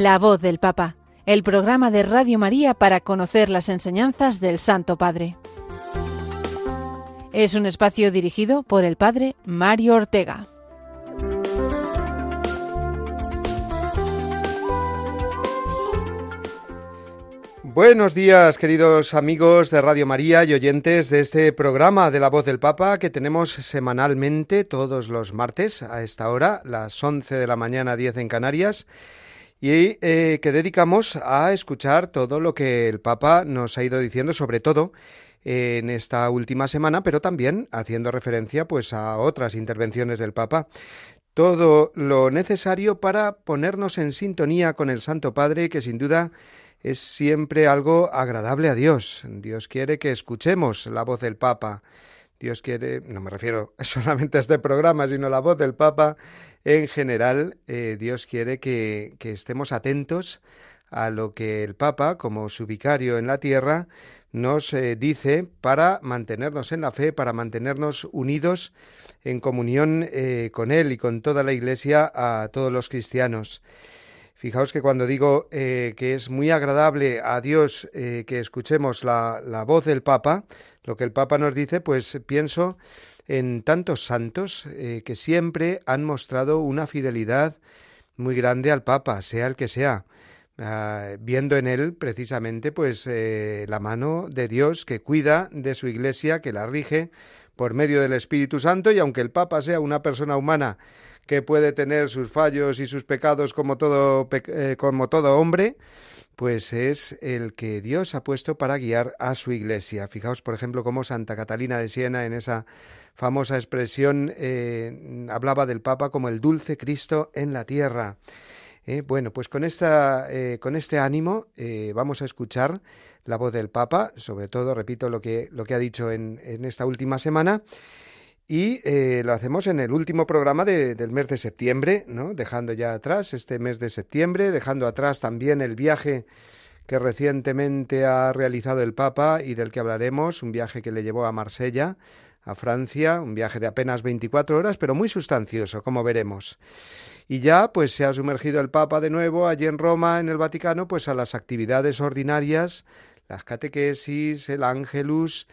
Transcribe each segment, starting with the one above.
La voz del Papa, el programa de Radio María para conocer las enseñanzas del Santo Padre. Es un espacio dirigido por el Padre Mario Ortega. Buenos días, queridos amigos de Radio María y oyentes de este programa de la voz del Papa que tenemos semanalmente todos los martes a esta hora, las 11 de la mañana, 10 en Canarias y eh, que dedicamos a escuchar todo lo que el Papa nos ha ido diciendo, sobre todo en esta última semana, pero también haciendo referencia pues a otras intervenciones del Papa. Todo lo necesario para ponernos en sintonía con el Santo Padre, que sin duda es siempre algo agradable a Dios. Dios quiere que escuchemos la voz del Papa. Dios quiere, no me refiero solamente a este programa, sino la voz del Papa en general, eh, Dios quiere que, estemos atentos a lo que el Papa, como su vicario en la tierra, nos eh, dice para mantenernos en la fe, para mantenernos unidos en comunión eh, con Él y con toda la Iglesia, a todos los cristianos. Fijaos que cuando digo que es muy agradable a Dios que escuchemos la, la, voz del Papa, lo que el Papa nos dice, pues pienso en tantos santos eh, que siempre han mostrado una fidelidad muy grande al Papa, sea el que sea, ah, viendo en él precisamente pues eh, la mano de Dios que cuida de su Iglesia, que la rige por medio del Espíritu Santo y aunque el Papa sea una persona humana que puede tener sus fallos y sus pecados como todo, eh, como todo hombre, pues es el que Dios ha puesto para guiar a su iglesia. Fijaos, por ejemplo, cómo Santa Catalina de Siena en esa famosa expresión eh, hablaba del Papa como el dulce Cristo en la tierra. Eh, bueno, pues con, esta, con este ánimo vamos a escuchar la voz del Papa, sobre todo, repito, lo que, lo que ha dicho en, en esta última semana, y lo hacemos en el último programa del mes de septiembre, dejando ya atrás este mes de septiembre, dejando atrás también el viaje que recientemente ha realizado el Papa y del que hablaremos, un viaje que le llevó a Marsella, a Francia, un viaje de apenas 24 horas, pero muy sustancioso, como veremos. Y ya pues se ha sumergido el Papa de nuevo allí en Roma, en el Vaticano, pues a las actividades ordinarias, las catequesis, el ángelus,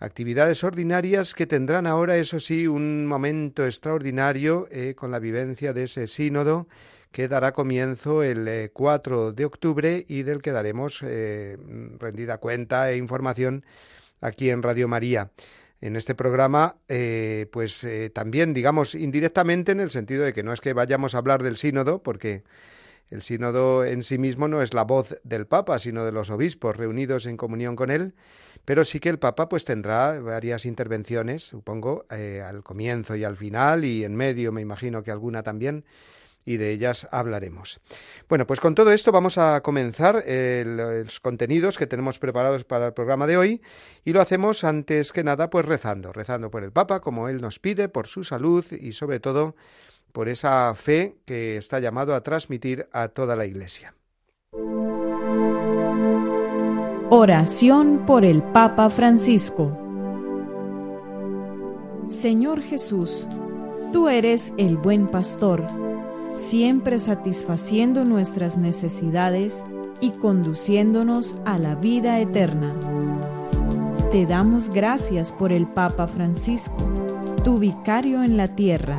actividades ordinarias que tendrán ahora, eso sí, un momento extraordinario eh, con la vivencia de ese sínodo que dará comienzo el 4 eh, de octubre y del que daremos eh, rendida cuenta e información aquí en Radio María. En este programa, pues también, digamos, indirectamente en el sentido de que no es que vayamos a hablar del sínodo, porque el sínodo en sí mismo no es la voz del Papa, sino de los obispos reunidos en comunión con él, pero sí que el Papa pues tendrá varias intervenciones, supongo, eh, al comienzo y al final, y en medio me imagino que alguna también, y de ellas hablaremos. Bueno, pues con todo esto vamos a comenzar eh, los contenidos que tenemos preparados para el programa de hoy y lo hacemos antes que nada pues rezando, rezando por el Papa como él nos pide, por su salud y sobre todo por esa fe que está llamado a transmitir a toda la Iglesia. Oración por el Papa Francisco Señor Jesús, tú eres el buen pastor siempre satisfaciendo nuestras necesidades y conduciéndonos a la vida eterna. Te damos gracias por el Papa Francisco, tu vicario en la tierra,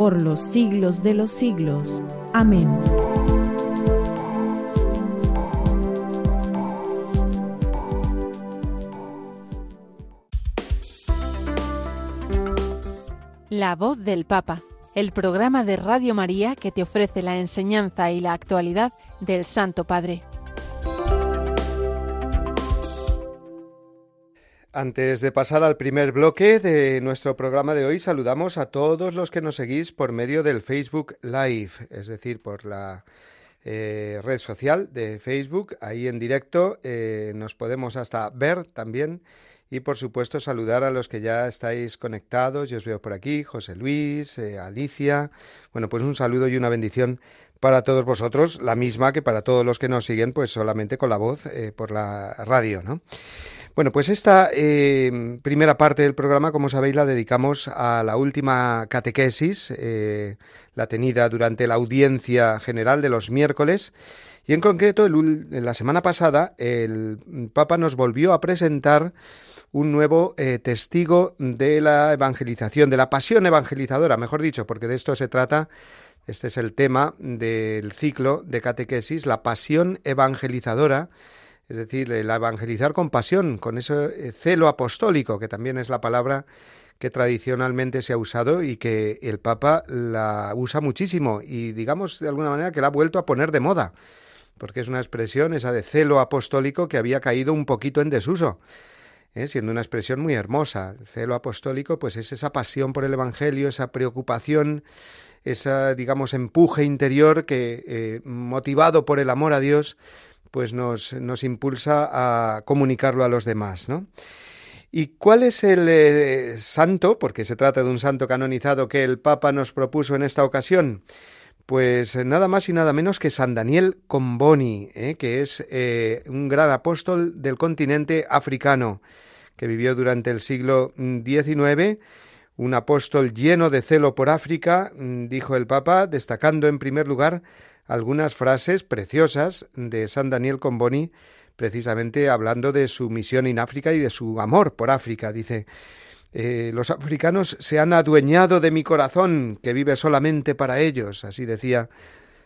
por los siglos de los siglos. Amén. La voz del Papa el programa de Radio María que te ofrece la enseñanza y la actualidad del Santo Padre. Antes de pasar al primer bloque de nuestro programa de hoy, saludamos a todos los que nos seguís por medio del Facebook Live, es decir, por la eh, red social de Facebook, ahí en directo, eh, nos podemos hasta ver también. Y por supuesto saludar a los que ya estáis conectados, yo os veo por aquí, José Luis, eh, Alicia, bueno, pues un saludo y una bendición para todos vosotros, la misma que para todos los que nos siguen, pues solamente con la voz por la radio, ¿no? Bueno, pues esta eh, primera parte del programa, como sabéis, la dedicamos a la última catequesis, eh, la tenida durante la audiencia general de los miércoles. Y en concreto, la semana pasada, el Papa nos volvió a presentar un nuevo eh, testigo de la evangelización, de la pasión evangelizadora, mejor dicho, porque de esto se trata. Este es el tema del ciclo de catequesis, la pasión evangelizadora es decir, el evangelizar con pasión, con ese eh, celo apostólico, que también es la palabra que tradicionalmente se ha usado y que el Papa la usa muchísimo y digamos de alguna manera que la ha vuelto a poner de moda, porque es una expresión esa de celo apostólico que había caído un poquito en desuso. ¿eh? siendo una expresión muy hermosa. Celo apostólico, pues es esa pasión por el Evangelio, esa preocupación, esa, digamos, empuje interior que, eh, motivado por el amor a Dios, pues nos, nos impulsa a comunicarlo a los demás, ¿no? ¿Y cuál es el eh, santo, porque se trata de un santo canonizado que el Papa nos propuso en esta ocasión? Pues eh, nada más y nada menos que San Daniel Comboni, ¿eh? que es un gran apóstol del continente africano, que vivió durante el siglo XIX, un apóstol lleno de celo por África, mm, dijo el Papa, destacando en primer lugar algunas frases preciosas de San Daniel Comboni, precisamente hablando de su misión en África y de su amor por África. Dice, eh, los africanos se han adueñado de mi corazón, que vive solamente para ellos, así decía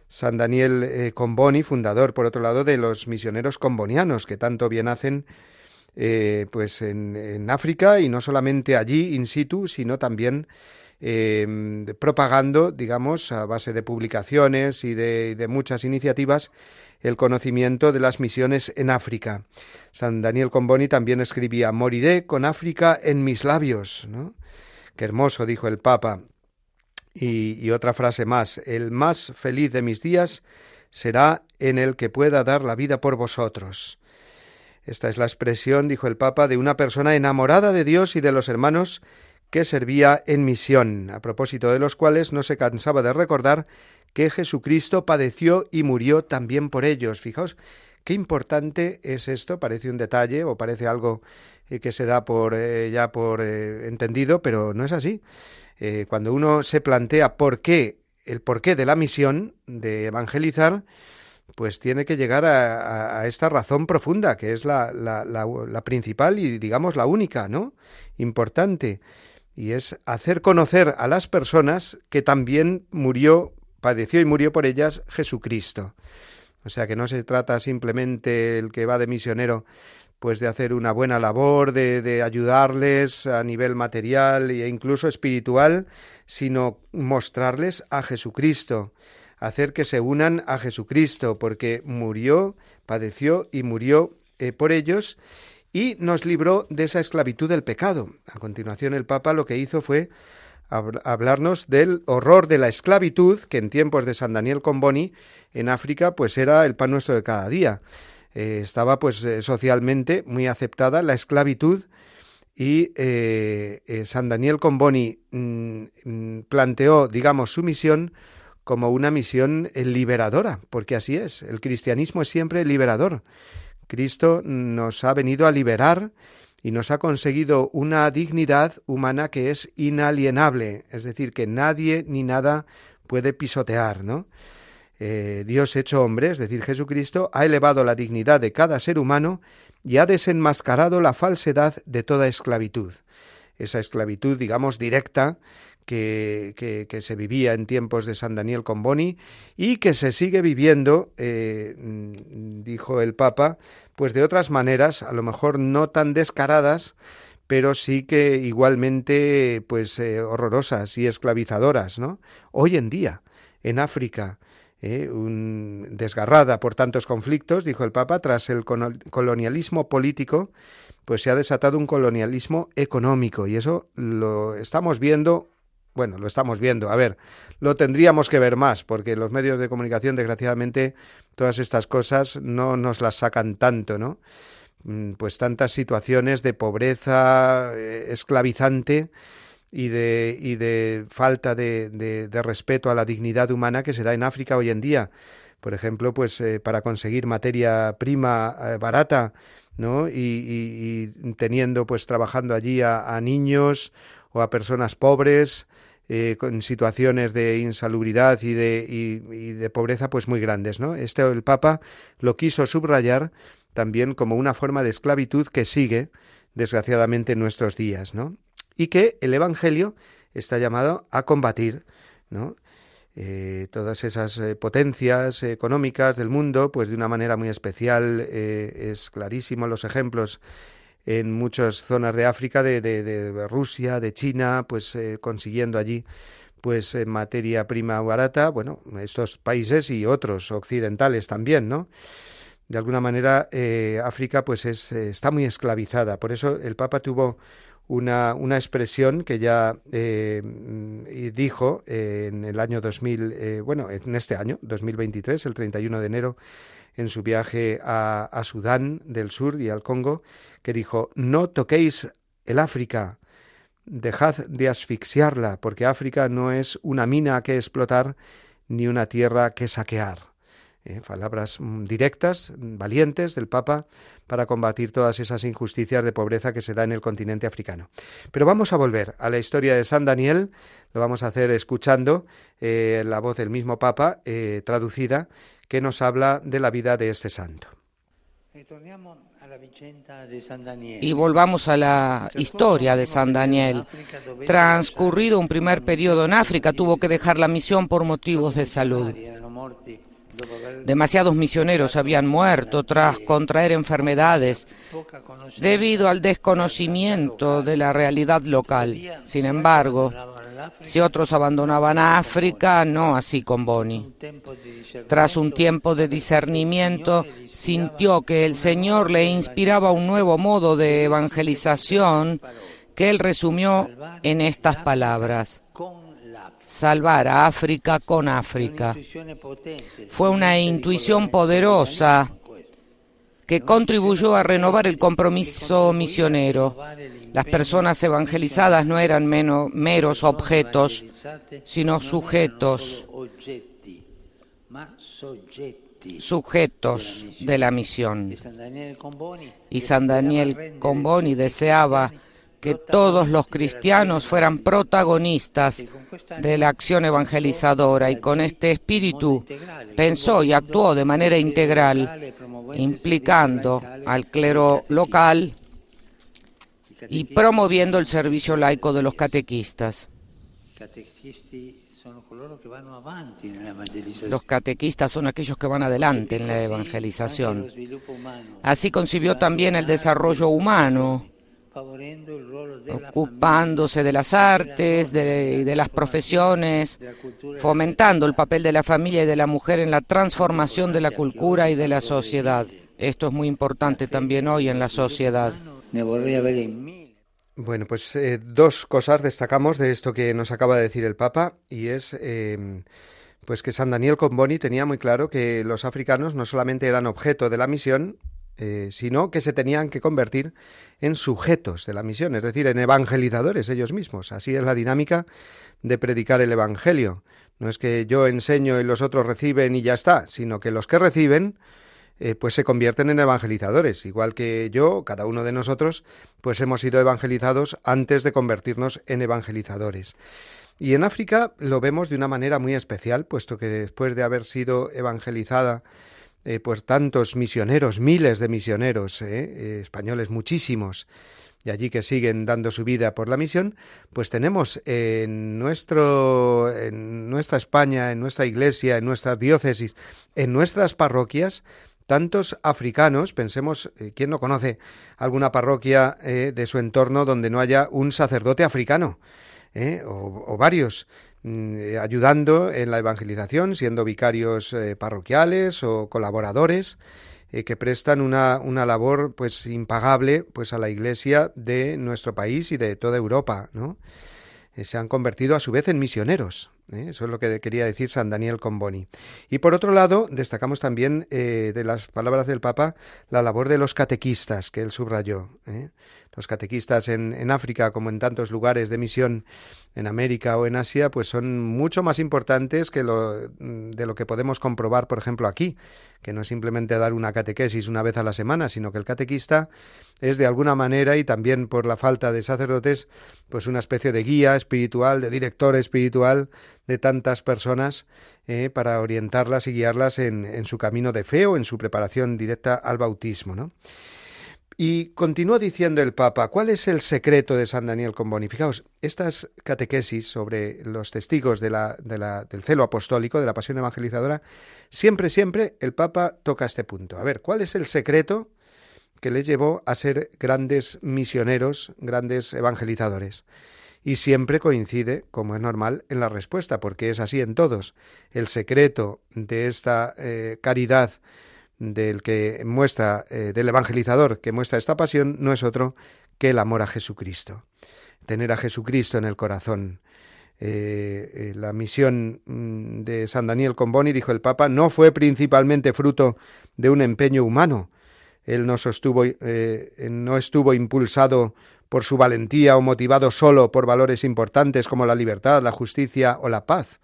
San Daniel eh, Comboni, fundador, por otro lado, de los misioneros combonianos, que tanto bien hacen eh, pues en, en, África y no solamente allí in situ, sino también eh, propagando, digamos, a base de publicaciones y de, muchas iniciativas, el conocimiento de las misiones en África. San Daniel Comboni también escribía Moriré con África en mis labios. ¿no? Qué hermoso, dijo el Papa. Y, y, otra frase más, el más feliz de mis días será en el que pueda dar la vida por vosotros. Esta es la expresión, dijo el Papa, de una persona enamorada de Dios y de los hermanos que servía en misión, a propósito de los cuales no se cansaba de recordar que Jesucristo padeció y murió también por ellos. Fijaos qué importante es esto, parece un detalle o parece algo eh, que se da por eh, ya por eh, entendido, pero no es así. cuando uno se plantea por qué el porqué de la misión de evangelizar, pues tiene que llegar a, esta razón profunda, que es la, principal y digamos la única, ¿no? Importante y es hacer conocer a las personas que también murió, padeció y murió por ellas Jesucristo. O sea que no se trata simplemente el que va de misionero pues de hacer una buena labor, de, de ayudarles a nivel material e incluso espiritual, sino mostrarles a Jesucristo, hacer que se unan a Jesucristo, porque murió, padeció y murió eh, por ellos y nos libró de esa esclavitud del pecado. A continuación el Papa lo que hizo fue hablarnos del horror de la esclavitud que en tiempos de San Daniel Comboni en África pues era el pan nuestro de cada día. Eh, estaba pues eh, socialmente muy aceptada la esclavitud y eh, San Daniel Comboni mm, mm, planteó, digamos, su misión como una misión liberadora, porque así es, el cristianismo es siempre liberador. Cristo nos ha venido a liberar y nos ha conseguido una dignidad humana que es inalienable, es decir, que nadie ni nada puede pisotear, ¿no? Eh, Dios hecho hombre, es decir, Jesucristo, ha elevado la dignidad de cada ser humano y ha desenmascarado la falsedad de toda esclavitud. Esa esclavitud, digamos, directa, que, que, se vivía en tiempos de San Daniel Comboni y que se sigue viviendo, eh, dijo el Papa, pues de otras maneras, a lo mejor no tan descaradas, pero sí que igualmente pues eh, horrorosas y esclavizadoras, ¿no? Hoy en día, en África, eh, desgarrada por tantos conflictos, dijo el Papa, tras el colonialismo político, pues se ha desatado un colonialismo económico y eso lo estamos viendo bueno, lo estamos viendo. A ver, lo tendríamos que ver más, porque los medios de comunicación, desgraciadamente, todas estas cosas no nos las sacan tanto, ¿no? Mm, pues tantas situaciones de pobreza eh, esclavizante y de, y de falta de, de, respeto a la dignidad humana que se da en África hoy en día. Por ejemplo, pues eh, para conseguir materia prima eh, barata, ¿no? Y, teniendo, pues trabajando allí a, niños o a personas pobres, con situaciones de insalubridad y de, y, de pobreza pues muy grandes, ¿no? Este el Papa lo quiso subrayar también como una forma de esclavitud que sigue, desgraciadamente, en nuestros días, ¿no? Y que el Evangelio está llamado a combatir, ¿no? Eh, todas esas eh, potencias económicas del mundo, pues de una manera muy especial, eh, es clarísimo los ejemplos en muchas zonas de África, de, de Rusia, de China, pues consiguiendo allí pues materia prima barata, bueno, estos países y otros occidentales también, ¿no? de alguna manera eh, África pues es, eh, está muy esclavizada. Por eso el Papa tuvo una, una expresión que ya eh, dijo en el año 2000, bueno, en este año, 2023, el 31 de enero, en su viaje a, Sudán del Sur y al Congo, que dijo, no toquéis el África, dejad de asfixiarla, porque África no es una mina que explotar ni una tierra que saquear. Eh, palabras mm, directas, mm, valientes del Papa para combatir todas esas injusticias de pobreza que se da en el continente africano. Pero vamos a volver a la historia de San Daniel, lo vamos a hacer escuchando eh, la voz del mismo Papa, eh, traducida, que nos habla de la vida de este santo. Y volvamos a la historia de San Daniel. Transcurrido un primer periodo en África, tuvo que dejar la misión por motivos de salud. Demasiados misioneros habían muerto tras contraer enfermedades debido al desconocimiento de la realidad local. Sin embargo, si otros abandonaban África, no así con Boni. Tras un tiempo de discernimiento, sintió que el Señor le inspiraba un nuevo modo de evangelización que él resumió en estas palabras salvar a África con África. Fue una intuición poderosa que contribuyó a renovar el compromiso misionero. Las personas evangelizadas no eran meros objetos, sino sujetos, sujetos de la misión. Y San Daniel Comboni deseaba que todos los cristianos fueran protagonistas de la acción evangelizadora y con este espíritu pensó y actuó de manera integral, implicando al clero local y promoviendo el servicio laico de los catequistas. Los catequistas son aquellos que van adelante en la evangelización. Así concibió también el desarrollo humano ocupándose de las artes, de, de las profesiones, fomentando el papel de la familia y de la mujer en la transformación de la cultura y de la sociedad. Esto es muy importante también hoy en la sociedad. Bueno, pues eh, dos cosas destacamos de esto que nos acaba de decir el Papa y es eh, pues que San Daniel Comboni tenía muy claro que los africanos no solamente eran objeto de la misión, eh, sino que se tenían que convertir en sujetos de la misión, es decir, en evangelizadores ellos mismos. Así es la dinámica de predicar el Evangelio. No es que yo enseño y los otros reciben y ya está, sino que los que reciben eh, pues se convierten en evangelizadores, igual que yo, cada uno de nosotros, pues hemos sido evangelizados antes de convertirnos en evangelizadores. Y en África lo vemos de una manera muy especial, puesto que después de haber sido evangelizada eh, pues tantos misioneros, miles de misioneros eh, españoles, muchísimos, y allí que siguen dando su vida por la misión, pues tenemos en, nuestro, en nuestra España, en nuestra iglesia, en nuestras diócesis, en nuestras parroquias, tantos africanos, pensemos, ¿quién no conoce alguna parroquia de su entorno donde no haya un sacerdote africano? O, o, varios. Mm, eh, ayudando en la evangelización, siendo vicarios eh, parroquiales o colaboradores eh, que prestan una, una, labor pues impagable pues a la Iglesia de nuestro país y de toda Europa, ¿no? Eh, se han convertido a su vez en misioneros. ¿eh? Eso es lo que quería decir San Daniel Comboni. Y por otro lado, destacamos también eh, de las palabras del Papa la labor de los catequistas que él subrayó. Los catequistas en, África, como en tantos lugares de misión en América o en Asia, pues son mucho más importantes que lo, de lo que podemos comprobar, por ejemplo, aquí, que no es simplemente dar una catequesis una vez a la semana, sino que el catequista es de alguna manera, y también por la falta de sacerdotes, pues una especie de guía espiritual, de director espiritual de tantas personas eh, para orientarlas y guiarlas en, en su camino de fe o en su preparación directa al bautismo, ¿no? Y continuó diciendo el Papa, ¿cuál es el secreto de San Daniel con Fijaos, estas catequesis sobre los testigos de la, de la, del celo apostólico, de la pasión evangelizadora, siempre, siempre el Papa toca este punto. A ver, ¿cuál es el secreto que les llevó a ser grandes misioneros, grandes evangelizadores? Y siempre coincide, como es normal, en la respuesta, porque es así en todos. El secreto de esta eh, caridad del que muestra, eh, del evangelizador que muestra esta pasión, no es otro que el amor a Jesucristo. Tener a Jesucristo en el corazón. Eh, eh, la misión mm, de San Daniel Comboni, dijo el Papa, no fue principalmente fruto de un empeño humano. Él no, sostuvo, no estuvo impulsado por su valentía o motivado solo por valores importantes como la libertad, la justicia o la paz.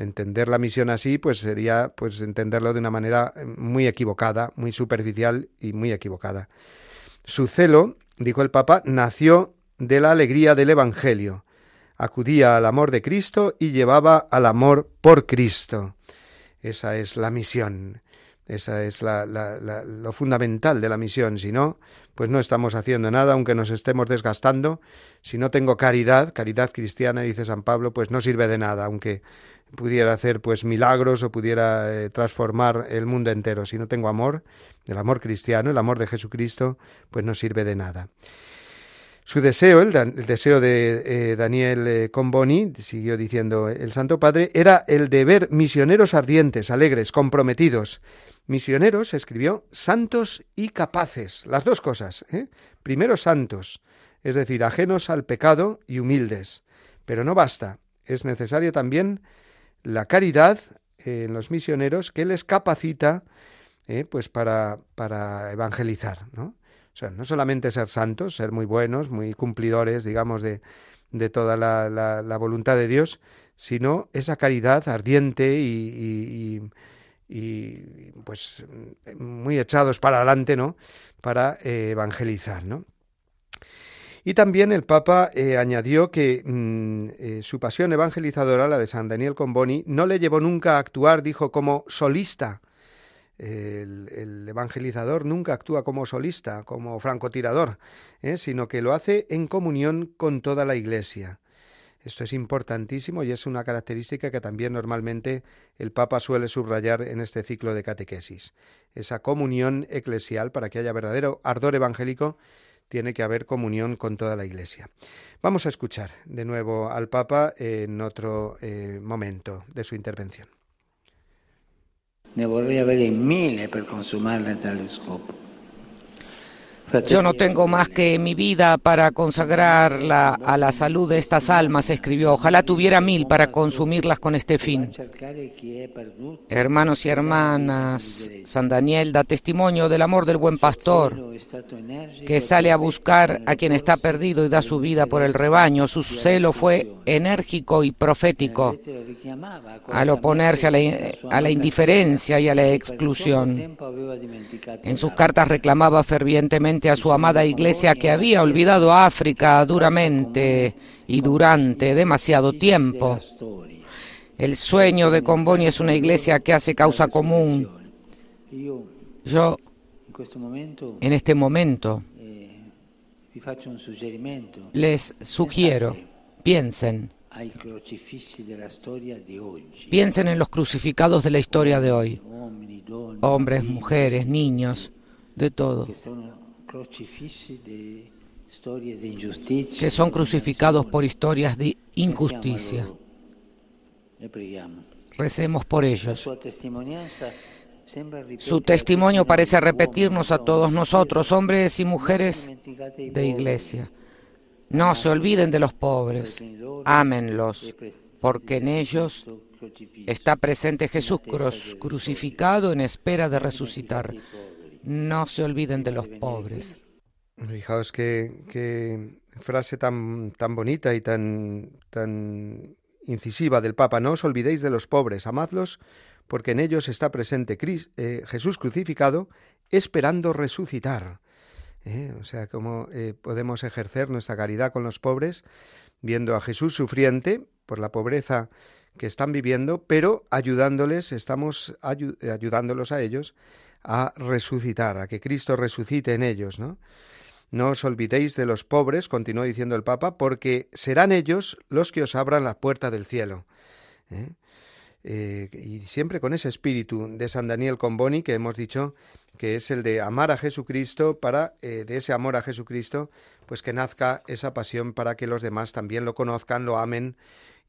Entender la misión así, pues sería pues entenderlo de una manera eh, muy equivocada, muy superficial y muy equivocada. Su celo, dijo el Papa, nació de la alegría del Evangelio. Acudía al amor de Cristo y llevaba al amor por Cristo. Esa es la misión. Esa es lo fundamental de la misión. Si no, pues no estamos haciendo nada, aunque nos estemos desgastando. Si no tengo caridad, caridad cristiana, dice San Pablo, pues no sirve de nada, aunque pudiera hacer pues milagros o pudiera eh, transformar el mundo entero. Si no tengo amor, el amor cristiano, el amor de Jesucristo, pues no sirve de nada. Su deseo, el, deseo de eh, Daniel eh, Comboni, siguió diciendo el Santo Padre, era el de ver misioneros ardientes, alegres, comprometidos. Misioneros, escribió, santos y capaces, las dos cosas. Primero santos, es decir, ajenos al pecado y humildes. Pero no basta, es necesario también la caridad en los misioneros que les capacita eh, pues para, para evangelizar, ¿no? O sea, no solamente ser santos, ser muy buenos, muy cumplidores, digamos, de, de toda la, la, voluntad de Dios, sino esa caridad ardiente y, y, y, pues muy echados para adelante, ¿no? Para eh, evangelizar, ¿no? Y también el Papa eh, añadió que mm, eh, su pasión evangelizadora, la de San Daniel Comboni, no le llevó nunca a actuar, dijo, como solista. El, evangelizador nunca actúa como solista, como francotirador, ¿eh? sino que lo hace en comunión con toda la Iglesia. Esto es importantísimo y es una característica que también normalmente el Papa suele subrayar en este ciclo de catequesis. Esa comunión eclesial para que haya verdadero ardor evangélico tiene que haber comunión con toda la Iglesia. Vamos a escuchar de nuevo al Papa en otro eh, momento de su intervención. Yo no tengo más que mi vida para consagrarla a la salud de estas almas, escribió. Ojalá tuviera mil para consumirlas con este fin. Hermanos y hermanas, San Daniel da testimonio del amor del buen pastor, que sale a buscar a quien está perdido y da su vida por el rebaño. Su celo fue enérgico y profético al oponerse a la, a la indiferencia y a la exclusión. En sus cartas reclamaba fervientemente a su amada iglesia que había olvidado África duramente y durante demasiado tiempo. El sueño de Comboni es una iglesia que hace causa común. Yo, en este momento, les sugiero, piensen, piensen en los crucificados de la historia de hoy, hombres, mujeres, niños, de todo que son crucificados por historias de injusticia. Recemos por ellos. Su testimonio parece repetirnos a todos nosotros, hombres y mujeres de iglesia. No se olviden de los pobres, ámenlos, porque en ellos está presente Jesús crucificado en espera de resucitar. No se olviden de los pobres. Fijaos qué, frase tan, tan bonita y tan, tan incisiva del Papa. No os olvidéis de los pobres, amadlos, porque en ellos está presente eh, Jesús crucificado, esperando resucitar. ¿Eh? O sea, cómo eh, podemos ejercer nuestra caridad con los pobres, viendo a Jesús sufriente por la pobreza que están viviendo, pero ayudándoles, estamos ayudándolos a ellos a resucitar, a que Cristo resucite en ellos, ¿no? No os olvidéis de los pobres, continuó diciendo el Papa, porque serán ellos los que os abran la puerta del cielo. ¿eh? Eh, y siempre con ese espíritu de San Daniel Comboni que hemos dicho que es el de amar a Jesucristo para eh, de ese amor a Jesucristo pues que nazca esa pasión para que los demás también lo conozcan, lo amen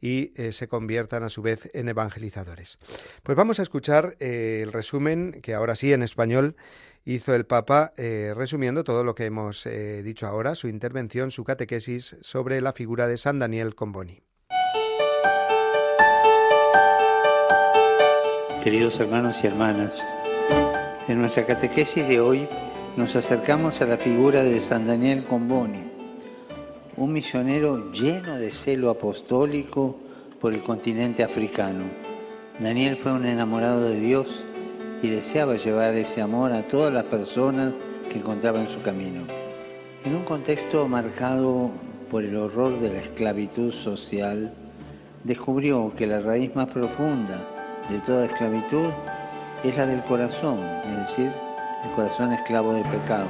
y se conviertan a su vez en evangelizadores. Pues vamos a escuchar el resumen que ahora sí en español hizo el Papa eh, resumiendo todo lo que hemos eh, dicho ahora, su intervención, su catequesis sobre la figura de San Daniel Comboni. Queridos hermanos y hermanas, en nuestra catequesis de hoy nos acercamos a la figura de San Daniel Comboni, un misionero lleno de celo apostólico por el continente africano. Daniel fue un enamorado de Dios y deseaba llevar ese amor a todas las personas que encontraba en su camino. En un contexto marcado por el horror de la esclavitud social, descubrió que la raíz más profunda de toda esclavitud es la del corazón, es decir, el corazón esclavo del pecado,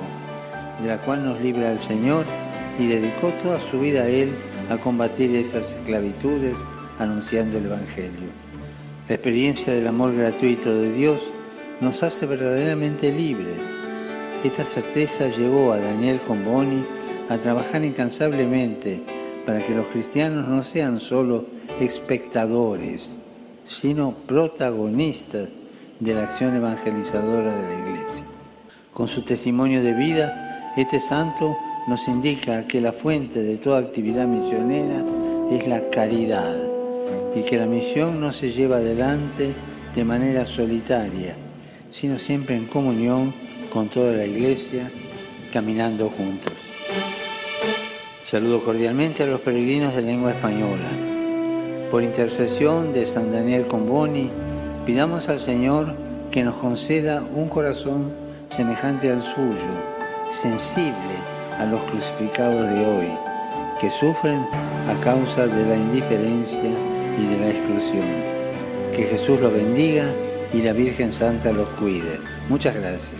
de la cual nos libra el Señor y dedicó toda su vida a Él a combatir esas esclavitudes anunciando el Evangelio. La experiencia del amor gratuito de Dios nos hace verdaderamente libres. Esta certeza llevó a Daniel Comboni a trabajar incansablemente para que los cristianos no sean solo espectadores, sino protagonistas de la acción evangelizadora de la Iglesia. Con su testimonio de vida, este santo nos indica que la fuente de toda actividad misionera es la caridad y que la misión no se lleva adelante de manera solitaria, sino siempre en comunión con toda la Iglesia, caminando juntos. Saludo cordialmente a los peregrinos de lengua española. Por intercesión de San Daniel Comboni, pidamos al Señor que nos conceda un corazón semejante al suyo, sensible a los crucificados de hoy, que sufren a causa de la indiferencia y de la exclusión. Que Jesús los bendiga y la Virgen Santa los cuide. Muchas gracias.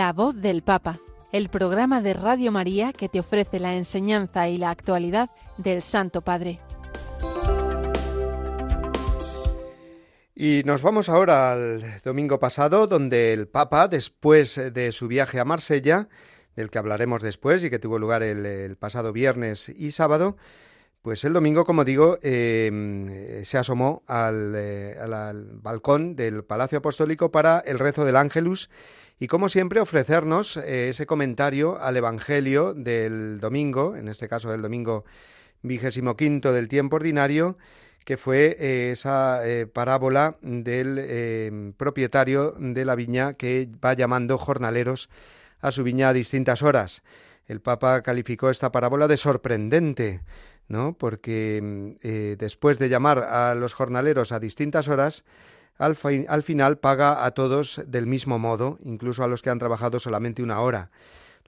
La voz del Papa, el programa de Radio María que te ofrece la enseñanza y la actualidad del Santo Padre. Y nos vamos ahora al domingo pasado, donde el Papa, después de su viaje a Marsella, del que hablaremos después y que tuvo lugar el, pasado viernes y sábado, pues el domingo, como digo, em, se asomó al, eh, al, balcón del Palacio Apostólico para el rezo del Ángelus y como siempre ofrecernos eh, ese comentario al Evangelio del domingo, en este caso del domingo vigésimo quinto del tiempo ordinario, que fue eh, esa eh, parábola del propietario de la viña que va llamando jornaleros a su viña a distintas horas. El Papa calificó esta parábola de sorprendente. ¿no? Porque mm, después de llamar a los jornaleros a distintas horas, al, al, final paga a todos del mismo modo, incluso a los que han trabajado solamente una hora,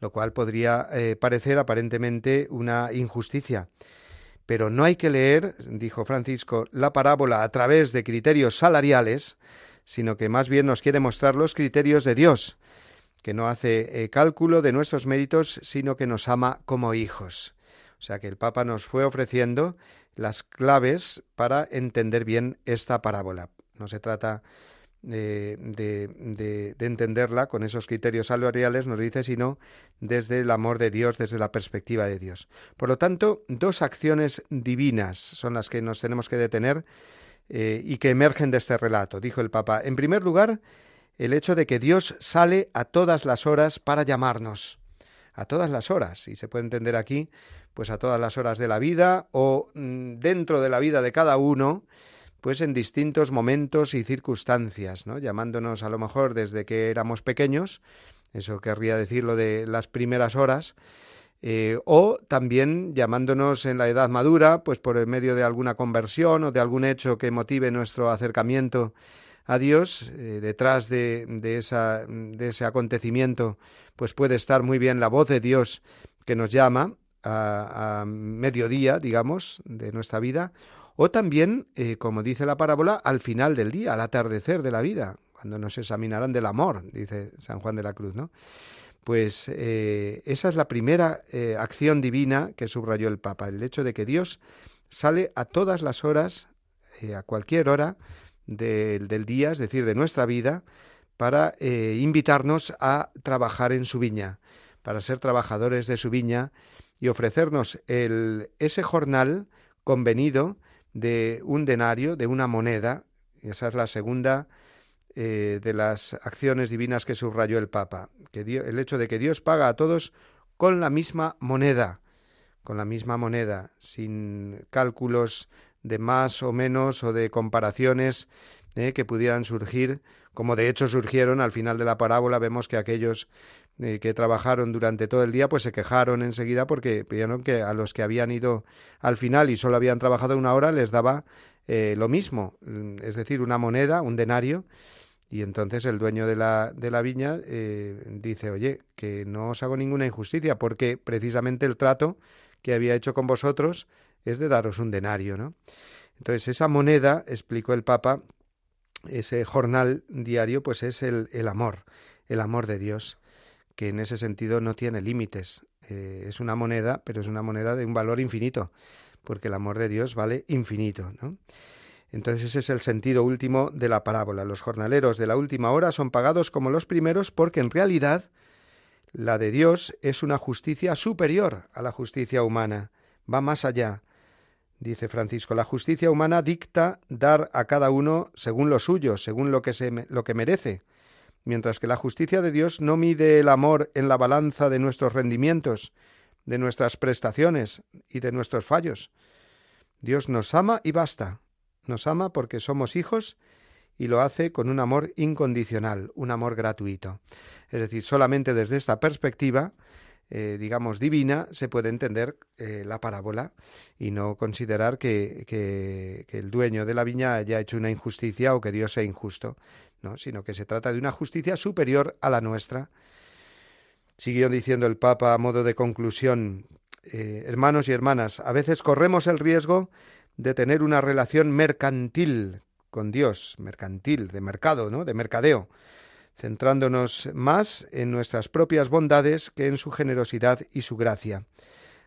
lo cual podría eh, parecer aparentemente una injusticia. Pero no hay que leer, dijo Francisco, la parábola a través de criterios salariales, sino que más bien nos quiere mostrar los criterios de Dios, que no hace eh, cálculo de nuestros méritos, sino que nos ama como hijos. O sea que el Papa nos fue ofreciendo las claves para entender bien esta parábola. No se trata de, de, entenderla con esos criterios salariales, nos dice, sino desde el amor de Dios, desde la perspectiva de Dios. Por lo tanto, dos acciones divinas son las que nos tenemos que detener eh, y que emergen de este relato, dijo el Papa. En primer lugar, el hecho de que Dios sale a todas las horas para llamarnos, a todas las horas, y se puede entender aquí, pues a todas las horas de la vida o mm, dentro de la vida de cada uno, pues en distintos momentos y circunstancias, ¿no? Llamándonos a lo mejor desde que éramos pequeños, eso querría decir lo de las primeras horas, eh, o también llamándonos en la edad madura, pues por el medio de alguna conversión o de algún hecho que motive nuestro acercamiento a Dios, eh, detrás de, de, esa, de ese acontecimiento, pues puede estar muy bien la voz de Dios que nos llama a, a mediodía, digamos, de nuestra vida, o también, eh, como dice la parábola, al final del día, al atardecer de la vida, cuando nos examinarán del amor, dice San Juan de la Cruz, ¿no? Pues eh, esa es la primera acción divina que subrayó el Papa, el hecho de que Dios sale a todas las horas, a cualquier hora, del día, es decir, de nuestra vida, para eh, invitarnos a trabajar en su viña, para ser trabajadores de su viña y ofrecernos el, ese jornal convenido de un denario, de una moneda. Esa es la segunda eh, de las acciones divinas que subrayó el Papa, que el hecho de que Dios paga a todos con la misma moneda, con la misma moneda, sin cálculos de más o menos o de comparaciones eh, que pudieran surgir, como de hecho surgieron al final de la parábola, vemos que aquellos eh, que trabajaron durante todo el día pues se quejaron enseguida porque vieron que a los que habían ido al final y solo habían trabajado una hora les daba eh, lo mismo, mm, es decir, una moneda, un denario, y entonces el dueño de la, de la viña dice, oye, que no os hago ninguna injusticia, porque precisamente el trato que había hecho con vosotros es de daros un denario, ¿no? Entonces, esa moneda, explicó el Papa, ese jornal diario, pues es el, el amor, el amor de Dios, que en ese sentido no tiene límites. Eh, es una moneda, pero es una moneda de un valor infinito, porque el amor de Dios vale infinito, ¿no? Entonces ese es el sentido último de la parábola. Los jornaleros de la última hora son pagados como los primeros porque en realidad la de Dios es una justicia superior a la justicia humana, va más allá. Dice Francisco, la justicia humana dicta dar a cada uno según lo suyo, según lo que, se, lo que merece, mientras que la justicia de Dios no mide el amor en la balanza de nuestros rendimientos, de nuestras prestaciones y de nuestros fallos. Dios nos ama y basta. Nos ama porque somos hijos y lo hace con un amor incondicional, un amor gratuito. Es decir, solamente desde esta perspectiva eh, digamos, divina, se puede entender eh, la parábola y no considerar que, que, el dueño de la viña haya hecho una injusticia o que Dios sea injusto, ¿no? sino que se trata de una justicia superior a la nuestra. Siguió diciendo el Papa a modo de conclusión, eh, hermanos y hermanas, a veces corremos el riesgo de tener una relación mercantil con Dios, mercantil, de mercado, ¿no? de mercadeo, centrándonos más en nuestras propias bondades que en su generosidad y su gracia.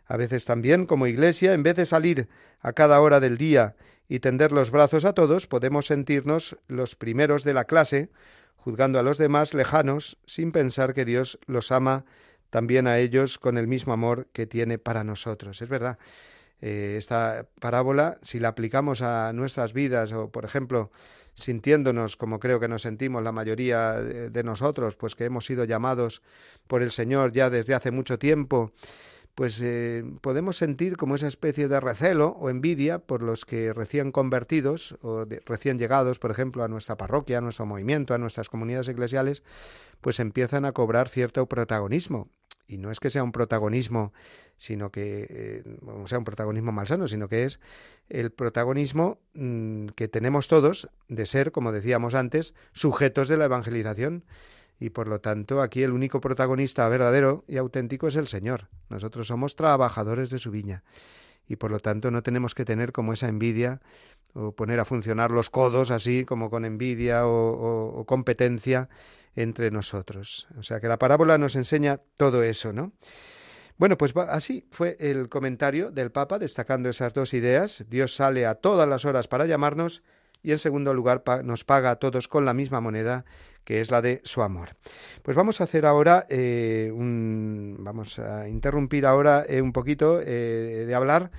A veces también, como Iglesia, en vez de salir a cada hora del día y tender los brazos a todos, podemos sentirnos los primeros de la clase, juzgando a los demás lejanos, sin pensar que Dios los ama también a ellos con el mismo amor que tiene para nosotros. Es verdad, eh, esta parábola, si la aplicamos a nuestras vidas o, por ejemplo, sintiéndonos como creo que nos sentimos la mayoría de nosotros, pues que hemos sido llamados por el Señor ya desde hace mucho tiempo, pues eh, podemos sentir como esa especie de recelo o envidia por los que recién convertidos o recién llegados, por ejemplo, a nuestra parroquia, a nuestro movimiento, a nuestras comunidades eclesiales, pues empiezan a cobrar cierto protagonismo. y no es que sea un protagonismo, sino que eh, sea un protagonismo malsano, sino que es el protagonismo mm, que tenemos todos de ser, como decíamos antes, sujetos de la evangelización. Y por lo tanto, aquí el único protagonista verdadero y auténtico es el Señor. Nosotros somos trabajadores de su viña. Y por lo tanto no tenemos que tener como esa envidia o poner a funcionar los codos así como con envidia o, competencia entre nosotros. O sea que la parábola nos enseña todo eso, ¿no? Bueno, pues así fue el comentario del Papa destacando esas dos ideas. Dios sale a todas las horas para llamarnos y en segundo lugar nos paga a todos con la misma moneda que es la de su amor. Pues vamos a hacer ahora eh, un, vamos a interrumpir ahora eh, un poquito eh, de hablar,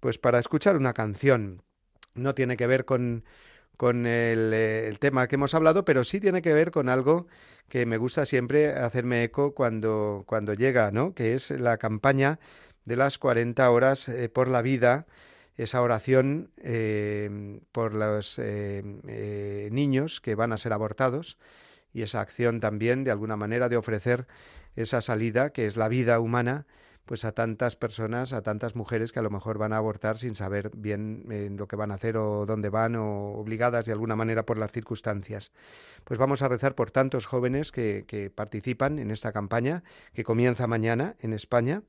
pues para escuchar una canción. No tiene que ver con con el, tema que hemos hablado, pero sí tiene que ver con algo que me gusta siempre hacerme eco cuando, cuando llega, ¿no? Que es la campaña de las 40 horas eh, por la vida, esa oración por los niños que van a ser abortados y esa acción también, de alguna manera, de ofrecer esa salida que es la vida humana pues a tantas personas, a tantas mujeres que a lo mejor van a abortar sin saber bien eh, lo que van a hacer o dónde van o obligadas de alguna manera por las circunstancias. Pues vamos a rezar por tantos jóvenes que, que participan en esta campaña que comienza mañana en España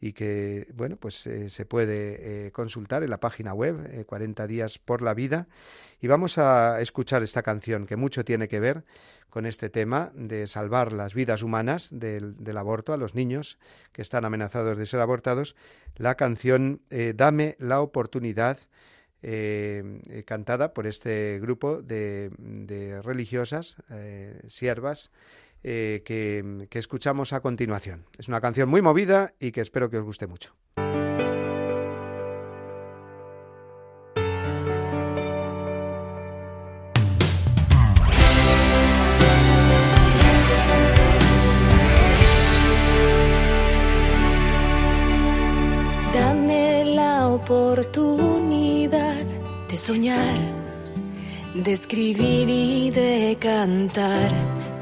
y que bueno pues eh, se puede eh, consultar en la página web 40 días por la vida. Y vamos a escuchar esta canción que mucho tiene que ver con este tema de salvar las vidas humanas del, aborto a los niños que están amenazados de ser abortados, la canción eh, Dame la oportunidad, eh, eh, cantada por este grupo de, religiosas, siervas, que, que escuchamos a continuación. Es una canción muy movida y que espero que os guste mucho. soñar, de escribir y de cantar.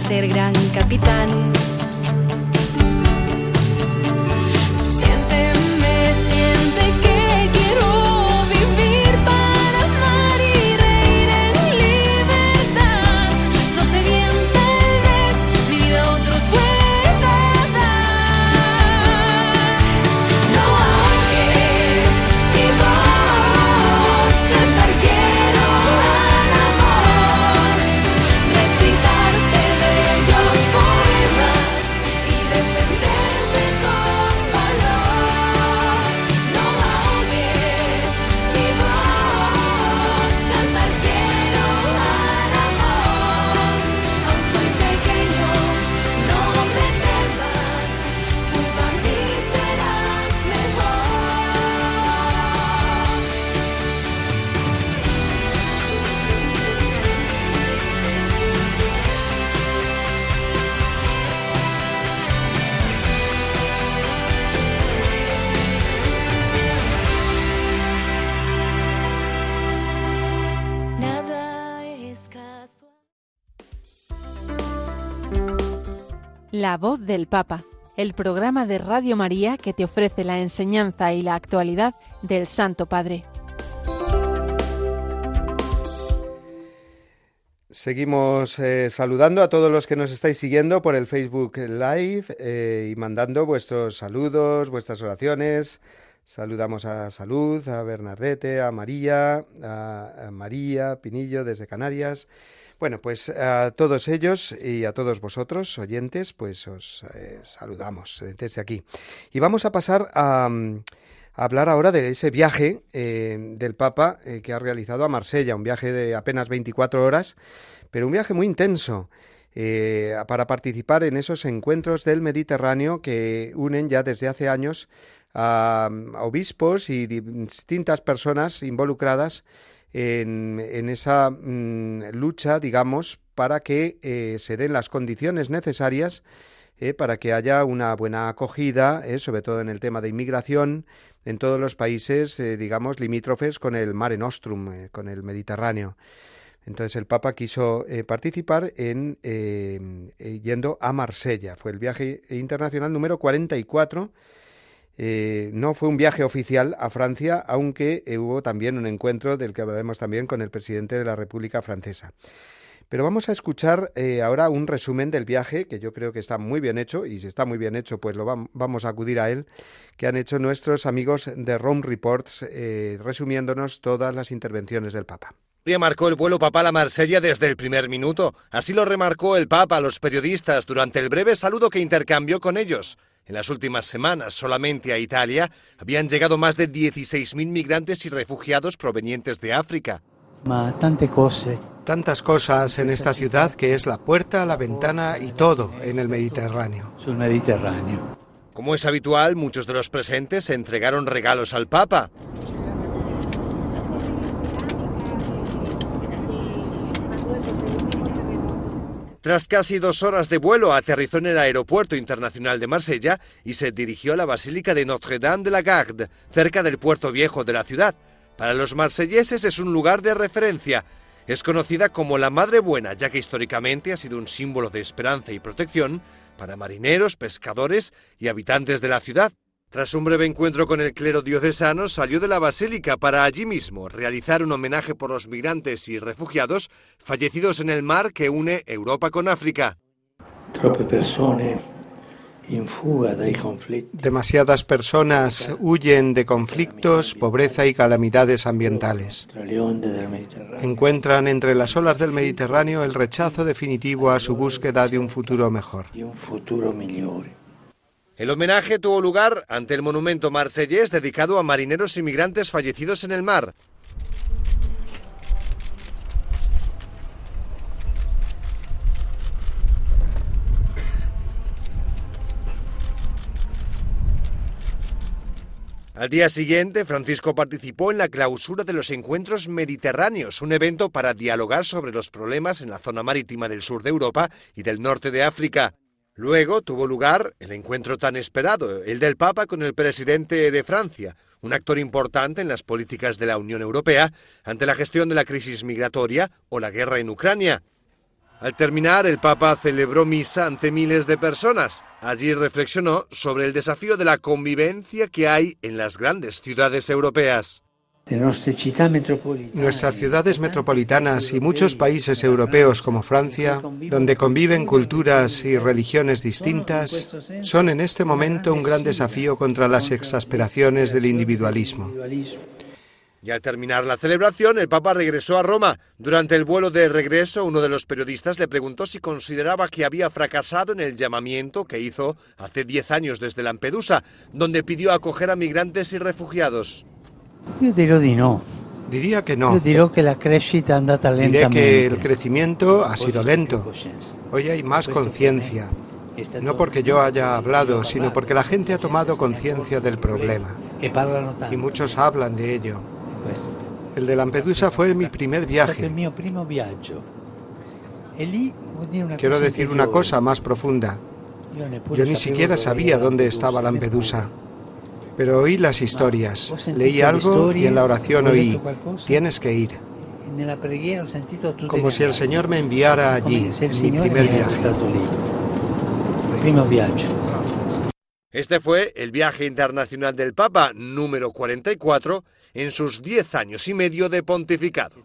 Ser gran capitán. Del Papa, el programa de Radio María que te ofrece la enseñanza y la actualidad del Santo Padre. Seguimos eh, saludando a todos los que nos estáis siguiendo por el Facebook Live eh, y mandando vuestros saludos, vuestras oraciones. Saludamos a Salud, a Bernardete, a María, a María Pinillo desde Canarias. Bueno, pues a todos ellos y a todos vosotros, oyentes, pues os eh, saludamos desde aquí. Y vamos a pasar a, hablar ahora de ese viaje eh, del Papa eh, que ha realizado a Marsella, un viaje de apenas 24 horas, pero un viaje muy intenso. para participar en esos encuentros del Mediterráneo que unen ya desde hace años a obispos y distintas personas involucradas en, esa mm, lucha, digamos, para que eh, se den las condiciones necesarias eh, para que haya una buena acogida, eh, sobre todo en el tema de inmigración, en todos los países, digamos, limítrofes con el Mare Nostrum, con el Mediterráneo. Entonces el Papa quiso participar en yendo a Marsella. Fue el viaje internacional número 44 eh, no fue un viaje oficial a Francia, aunque eh, hubo también un encuentro del que hablaremos también con el presidente de la República Francesa. Pero vamos a escuchar eh, ahora un resumen del viaje, que yo creo que está muy bien hecho, y si está muy bien hecho, pues lo vamos a acudir a él, que han hecho nuestros amigos de Rome Reports, resumiéndonos todas las intervenciones del Papa. marcó el vuelo papal a Marsella desde el primer minuto. Así lo remarcó el Papa a los periodistas durante el breve saludo que intercambió con ellos. En las últimas semanas, solamente a Italia, habían llegado más de 16.000 migrantes y refugiados provenientes de África. Tantas cosas en esta ciudad que es la puerta, la ventana y todo en el Mediterráneo. Como es habitual, muchos de los presentes entregaron regalos al Papa. Tras casi dos horas de vuelo, aterrizó en el Aeropuerto Internacional de Marsella y se dirigió a la Basílica de Notre-Dame de la Garde, cerca del puerto viejo de la ciudad. Para los marselleses es un lugar de referencia. Es conocida como la Madre Buena, ya que históricamente ha sido un símbolo de esperanza y protección para marineros, pescadores y habitantes de la ciudad. Tras un breve encuentro con el clero diocesano, salió de la basílica para allí mismo realizar un homenaje por los migrantes y refugiados fallecidos en el mar que une Europa con África. Demasiadas personas huyen de conflictos, pobreza y calamidades ambientales. Encuentran entre las olas del Mediterráneo el rechazo definitivo a su búsqueda de un futuro mejor. El homenaje tuvo lugar ante el monumento marsellés dedicado a marineros inmigrantes fallecidos en el mar. Al día siguiente, Francisco participó en la clausura de los Encuentros Mediterráneos, un evento para dialogar sobre los problemas en la zona marítima del sur de Europa y del norte de África. Luego tuvo lugar el encuentro tan esperado, el del Papa con el presidente de Francia, un actor importante en las políticas de la Unión Europea ante la gestión de la crisis migratoria o la guerra en Ucrania. Al terminar, el Papa celebró misa ante miles de personas. Allí reflexionó sobre el desafío de la convivencia que hay en las grandes ciudades europeas. Nuestras ciudades metropolitanas y muchos países europeos como Francia, donde conviven culturas y religiones distintas, son en este momento un gran desafío contra las exasperaciones del individualismo. Y al terminar la celebración, el Papa regresó a Roma. Durante el vuelo de regreso, uno de los periodistas le preguntó si consideraba que había fracasado en el llamamiento que hizo hace diez años desde Lampedusa, donde pidió acoger a migrantes y refugiados. Yo no. Diría que no. Diré que el crecimiento ha sido lento. Hoy hay más conciencia. No porque yo haya hablado, sino porque la gente ha tomado conciencia del problema. Y muchos hablan de ello. El de Lampedusa fue mi primer viaje. Quiero decir una cosa más profunda. Yo ni siquiera sabía dónde estaba Lampedusa. Pero oí las historias, leí algo y en la oración oí, tienes que ir. Como si el Señor me enviara allí, en mi primer viaje. Este fue el viaje internacional del Papa número 44 en sus diez años y medio de pontificado.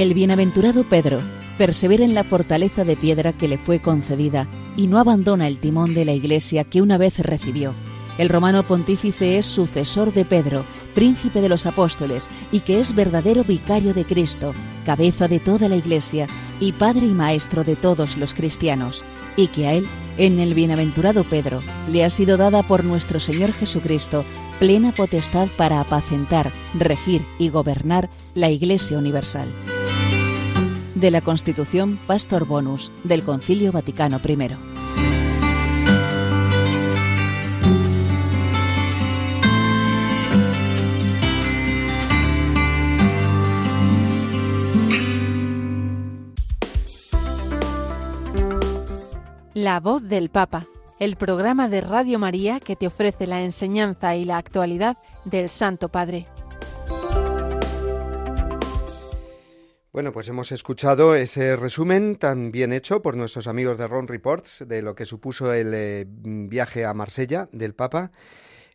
El bienaventurado Pedro persevera en la fortaleza de piedra que le fue concedida y no abandona el timón de la iglesia que una vez recibió. El romano pontífice es sucesor de Pedro, príncipe de los apóstoles, y que es verdadero vicario de Cristo, cabeza de toda la iglesia y padre y maestro de todos los cristianos, y que a él, en el bienaventurado Pedro, le ha sido dada por nuestro Señor Jesucristo plena potestad para apacentar, regir y gobernar la Iglesia Universal de la Constitución Pastor Bonus del Concilio Vaticano I. La voz del Papa, el programa de Radio María que te ofrece la enseñanza y la actualidad del Santo Padre. Bueno, pues hemos escuchado ese resumen tan bien hecho por nuestros amigos de Ron Reports de lo que supuso el eh, viaje a Marsella del Papa,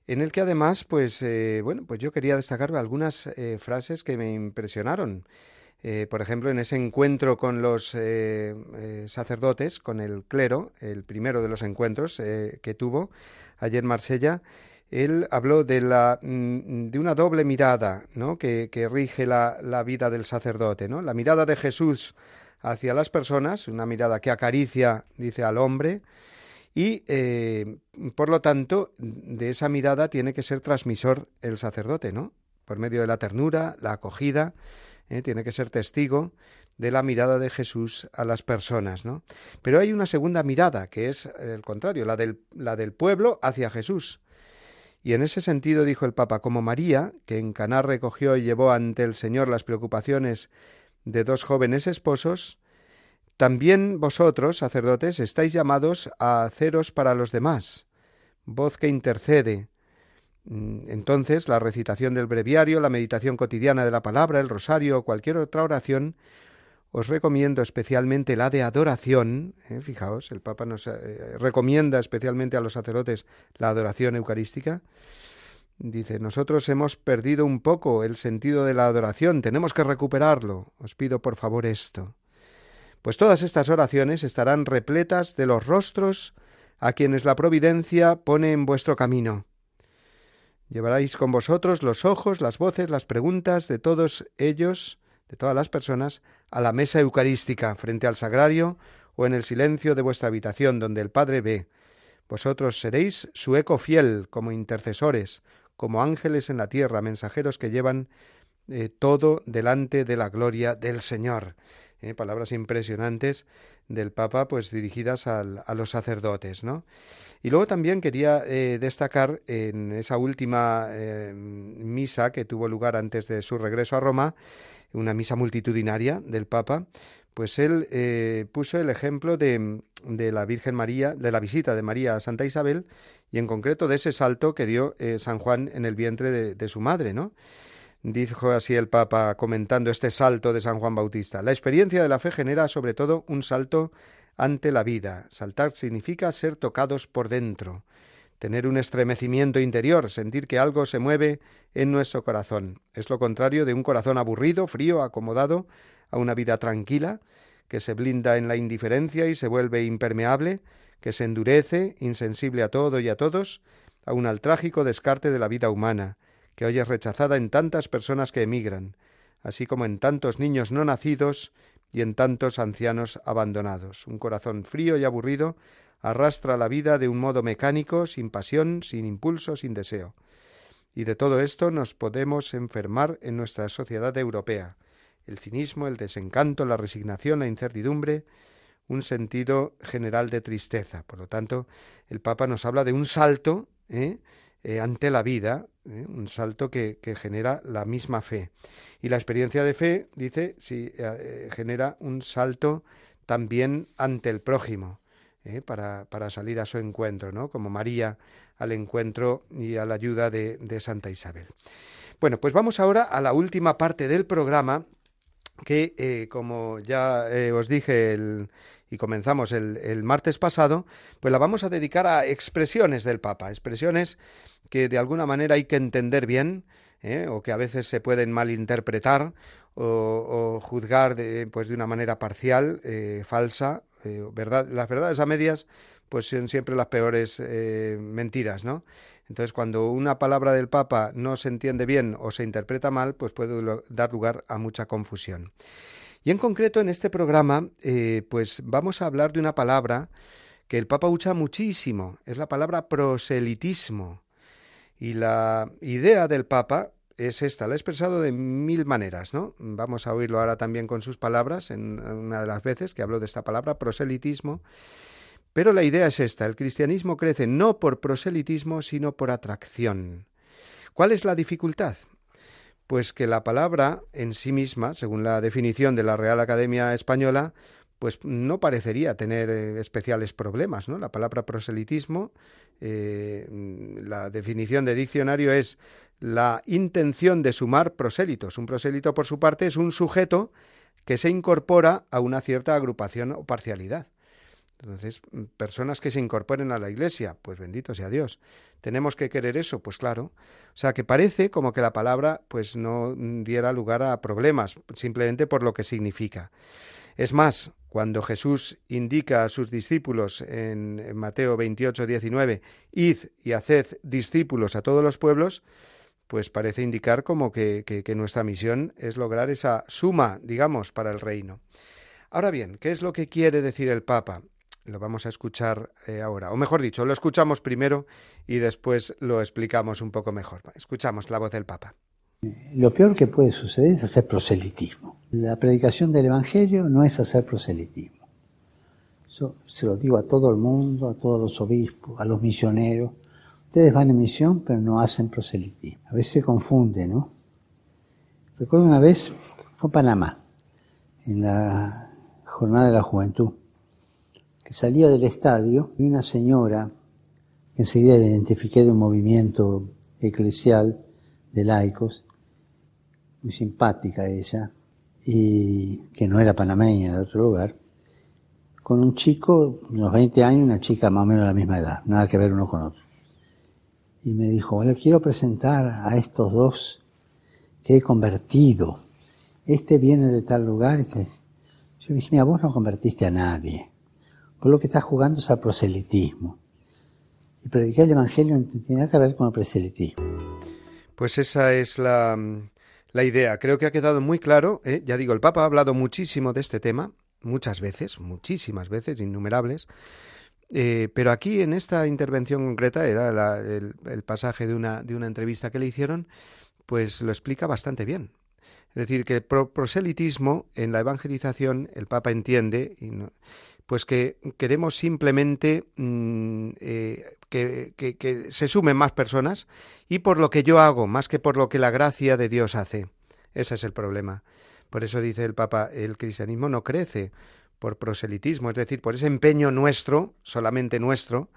en el que además, pues, eh, bueno, pues yo quería destacar algunas eh, frases que me impresionaron. por ejemplo, en ese encuentro con los sacerdotes, con el clero, el primero de los encuentros que tuvo ayer en Marsella, él habló de, la, mm, de una doble mirada ¿no? que, rige la, vida del sacerdote, ¿no? la mirada de Jesús hacia las personas, una mirada que acaricia, dice, al hombre, y eh, por lo tanto, de esa mirada tiene que ser transmisor el sacerdote, ¿no? Por medio de la ternura, la acogida, ¿eh? tiene que ser testigo de la mirada de Jesús a las personas, ¿no? Pero hay una segunda mirada, que es el contrario, la del, la del pueblo hacia Jesús. Y en ese sentido dijo el Papa, como María, que en Caná recogió y llevó ante el Señor las preocupaciones de dos jóvenes esposos, también vosotros, sacerdotes, estáis llamados a haceros para los demás, voz que intercede. Mm, entonces, la recitación del breviario, la meditación cotidiana de la palabra, el rosario o cualquier otra oración os recomiendo especialmente la de adoración. ¿eh? Fijaos, el Papa nos eh, recomienda especialmente a los sacerdotes la adoración eucarística. Dice, nosotros hemos perdido un poco el sentido de la adoración, tenemos que recuperarlo. Os pido por favor esto. Pues todas estas oraciones estarán repletas de los rostros a quienes la providencia pone en vuestro camino. Llevaréis con vosotros los ojos, las voces, las preguntas de todos ellos, de todas las personas, a la mesa eucarística, frente al sagrario o en el silencio de vuestra habitación donde el Padre ve. Vosotros seréis su eco fiel como intercesores, como ángeles en la tierra, mensajeros que llevan eh, todo delante de la gloria del Señor. Eh, palabras impresionantes del Papa, pues dirigidas a los sacerdotes, ¿no? Y luego también quería eh, destacar en esa última misa que tuvo lugar antes de su regreso a Roma, una misa multitudinaria del Papa, pues él eh, puso el ejemplo de, la Virgen María, de la visita de María a Santa Isabel, y en concreto de ese salto que dio eh, San Juan en el vientre de, de, su madre, ¿no? Dijo así el Papa comentando este salto de San Juan Bautista. La experiencia de la fe genera sobre todo un salto ante la vida. Saltar significa ser tocados por dentro tener un estremecimiento interior, sentir que algo se mueve en nuestro corazón. Es lo contrario de un corazón aburrido, frío, acomodado a una vida tranquila, que se blinda en la indiferencia y se vuelve impermeable, que se endurece, insensible a todo y a todos, aun al trágico descarte de la vida humana, que hoy es rechazada en tantas personas que emigran, así como en tantos niños no nacidos y en tantos ancianos abandonados. Un corazón frío y aburrido arrastra la vida de un modo mecánico, sin pasión, sin impulso, sin deseo. Y de todo esto nos podemos enfermar en nuestra sociedad europea. El cinismo, el desencanto, la resignación, la incertidumbre, un sentido general de tristeza. Por lo tanto, el Papa nos habla de un salto ¿eh? Eh, ante la vida, ¿eh? un salto que, genera la misma fe. Y la experiencia de fe, dice, si genera un salto también ante el prójimo, ¿eh? para, para, salir a su encuentro, ¿no? Como María al encuentro y a la ayuda de, Santa Isabel. Bueno, pues vamos ahora a la última parte del programa que, eh, como ya eh, os dije el, y comenzamos el, el, martes pasado, pues la vamos a dedicar a expresiones del Papa, expresiones que de alguna manera hay que entender bien, o que a veces se pueden malinterpretar o, o juzgar de, pues de una manera parcial, falsa, verdad, las verdades a medias, pues son siempre las peores mentiras, ¿no? Entonces, cuando una palabra del Papa no se entiende bien o se interpreta mal, pues puede dar lugar a mucha confusión. Y en concreto, en este programa, eh, pues vamos a hablar de una palabra que el Papa usa muchísimo, es la palabra proselitismo. Y la idea del Papa es esta, la ha expresado de mil maneras, ¿no? Vamos a oírlo ahora también con sus palabras, en una de las veces que habló de esta palabra, proselitismo, pero la idea es esta, el cristianismo crece no por proselitismo, sino por atracción. ¿Cuál es la dificultad? Pues que la palabra en sí misma, según la definición de la Real Academia Española, pues no parecería tener eh, especiales problemas, ¿no? La palabra proselitismo, eh, la definición de diccionario es la intención de sumar prosélitos. Un prosélito, por su parte, es un sujeto que se incorpora a una cierta agrupación o parcialidad. Entonces, personas que se incorporen a la Iglesia, pues bendito sea Dios. ¿Tenemos que querer eso? Pues claro. O sea, que parece como que la palabra pues no diera lugar a problemas, simplemente por lo que significa. Es más, cuando Jesús indica a sus discípulos en, Mateo 28, 19, id y haced discípulos a todos los pueblos, pues parece indicar como que, nuestra misión es lograr esa suma, digamos, para el reino. Ahora bien, ¿qué es lo que quiere decir el Papa? Lo vamos a escuchar eh, ahora, o mejor dicho, lo escuchamos primero y después lo explicamos un poco mejor. Escuchamos la voz del Papa. Lo peor que puede suceder es hacer proselitismo. La predicación del Evangelio no es hacer proselitismo. Yo se lo digo a todo el mundo, a todos los obispos, a los misioneros. Ustedes van en misión, pero no hacen proselitismo. A veces se confunde, ¿no? Recuerdo una vez, fue en Panamá, en la jornada de la juventud que salía del estadio y una señora, que enseguida la identifiqué de un movimiento eclesial de laicos, muy simpática ella, y que no era panameña, de otro lugar, con un chico, unos 20 años, una chica más o menos de la misma edad, nada que ver uno con otro. Y me dijo, le quiero presentar a estos dos que he convertido. Este viene de tal lugar. Este... Yo dije, mira, vos no convertiste a nadie lo que está jugando es al proselitismo. Y predicar el Evangelio no tiene nada que ver con el proselitismo. Pues esa es la, la idea. Creo que ha quedado muy claro. ¿eh? Ya digo, el Papa ha hablado muchísimo de este tema, muchas veces, muchísimas veces, innumerables. Eh, pero aquí en esta intervención concreta era el, el, pasaje de una, de una entrevista que le hicieron, pues lo explica bastante bien. Es decir, que el proselitismo en la evangelización el Papa entiende, y pues que queremos simplemente mm, eh, que, que, se sumen más personas y por lo que yo hago, más que por lo que la gracia de Dios hace. Ese es el problema. Por eso dice el Papa, el cristianismo no crece por proselitismo, es decir, por ese empeño nuestro, solamente nuestro,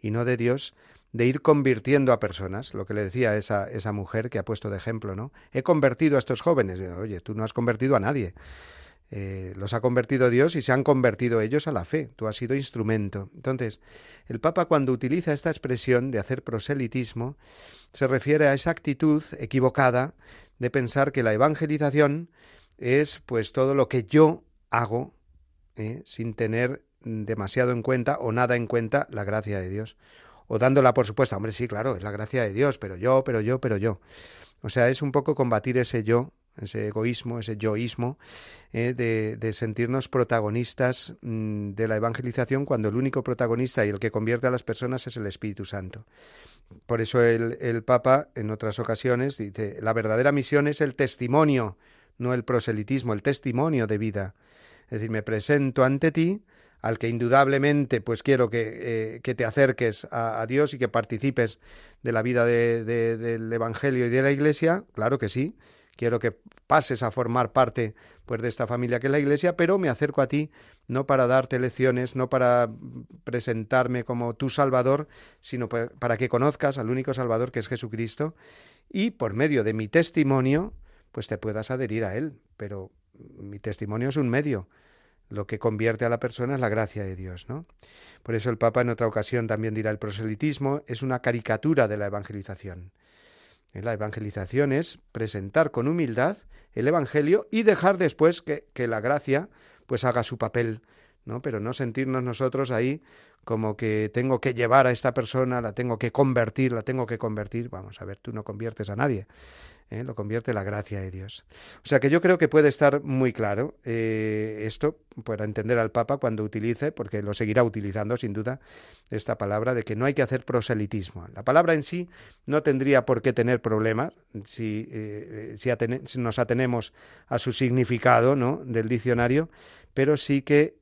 y no de Dios, de ir convirtiendo a personas, lo que le decía esa, esa mujer que ha puesto de ejemplo, ¿no? He convertido a estos jóvenes. Oye, tú no has convertido a nadie. Eh, los ha convertido Dios y se han convertido ellos a la fe. Tú has sido instrumento. Entonces, el Papa cuando utiliza esta expresión de hacer proselitismo, se refiere a esa actitud equivocada de pensar que la evangelización es pues todo lo que yo hago ¿eh? sin tener demasiado en cuenta o nada en cuenta la gracia de Dios. O dándola por supuesto, hombre, sí, claro, es la gracia de Dios, pero yo, pero yo, pero yo. O sea, es un poco combatir ese yo ese egoísmo, ese yoísmo, eh, de, sentirnos protagonistas mm, de la evangelización cuando el único protagonista y el que convierte a las personas es el Espíritu Santo. Por eso el Papa en otras ocasiones dice, la verdadera misión es el testimonio, no el proselitismo, el testimonio de vida. Es decir, me presento ante ti, al que indudablemente pues quiero que, eh, que te acerques a, Dios y que participes de la vida del Evangelio y de la Iglesia, claro que sí, quiero que pases a formar parte pues de esta familia que es la iglesia, pero me acerco a ti no para darte lecciones, no para presentarme como tu Salvador, sino para que conozcas al único Salvador que es Jesucristo y por medio de mi testimonio, pues te puedas adherir a Él. Pero mi testimonio es un medio. Lo que convierte a la persona es la gracia de Dios, ¿no? Por eso el Papa en otra ocasión también dirá el proselitismo es una caricatura de la evangelización. La evangelización es presentar con humildad el Evangelio y dejar después que, que la gracia pues haga su papel, ¿no? Pero no sentirnos nosotros ahí como que tengo que llevar a esta persona, la tengo que convertir, la tengo que convertir. Vamos a ver, tú no conviertes a nadie. ¿Eh? lo convierte la gracia de Dios. O sea que yo creo que puede estar muy claro eh, esto para entender al Papa cuando utilice, porque lo seguirá utilizando sin duda, esta palabra de que no hay que hacer proselitismo. La palabra en sí no tendría por qué tener problemas si, eh, si, nos atenemos a su significado ¿no? del diccionario, pero sí que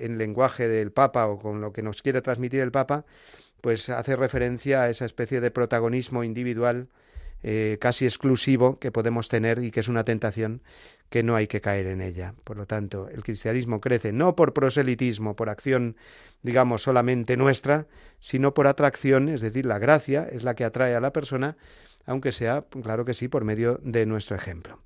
en lenguaje del Papa o con lo que nos quiere transmitir el Papa, pues hace referencia a esa especie de protagonismo individual eh, casi exclusivo que podemos tener y que es una tentación que no hay que caer en ella. Por lo tanto, el cristianismo crece no por proselitismo, por acción, digamos, solamente nuestra, sino por atracción, es decir, la gracia es la que atrae a la persona, aunque sea, claro que sí, por medio de nuestro ejemplo.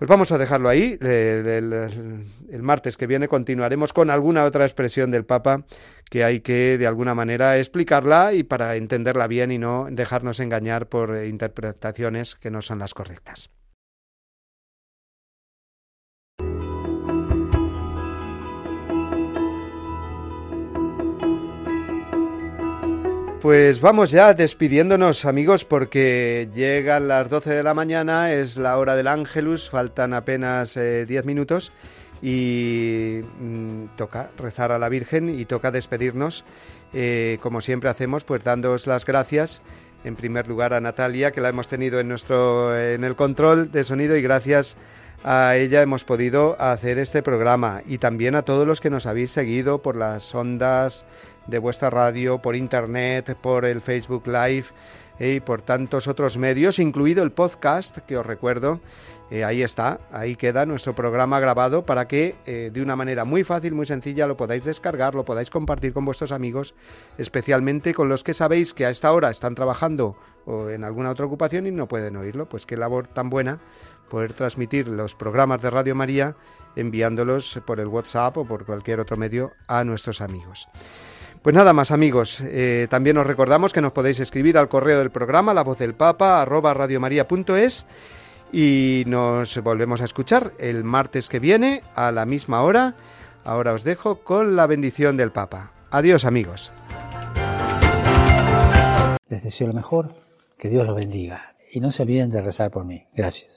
Pues vamos a dejarlo ahí. El, martes que viene continuaremos con alguna otra expresión del Papa que hay que de alguna manera explicarla y para entenderla bien y no dejarnos engañar por interpretaciones que no son las correctas. Pues vamos ya despidiéndonos amigos porque llegan las 12 de la mañana, es la hora del Ángelus, faltan apenas 10 eh, minutos y mm, toca rezar a la Virgen y toca despedirnos, eh, como siempre hacemos, pues dándoos las gracias en primer lugar a Natalia que la hemos tenido en nuestro en el control de sonido y gracias a ella hemos podido hacer este programa. Y también a todos los que nos habéis seguido por las ondas de vuestra radio, por internet, por el Facebook Live eh, y por tantos otros medios, incluido el podcast, que os recuerdo, eh, ahí está, ahí queda nuestro programa grabado para que eh, de una manera muy fácil, muy sencilla, lo podáis descargar, lo podáis compartir con vuestros amigos, especialmente con los que sabéis que a esta hora están trabajando o en alguna otra ocupación y no pueden oírlo. Pues qué labor tan buena poder transmitir los programas de Radio María enviándolos por el WhatsApp o por cualquier otro medio a nuestros amigos. Pues nada más amigos, eh, también os recordamos que nos podéis escribir al correo del programa la voz del papa arroba radiomaria.es y nos volvemos a escuchar el martes que viene a la misma hora. Ahora os dejo con la bendición del papa. Adiós amigos. Les deseo lo mejor, que Dios los bendiga y no se olviden de rezar por mí. Gracias.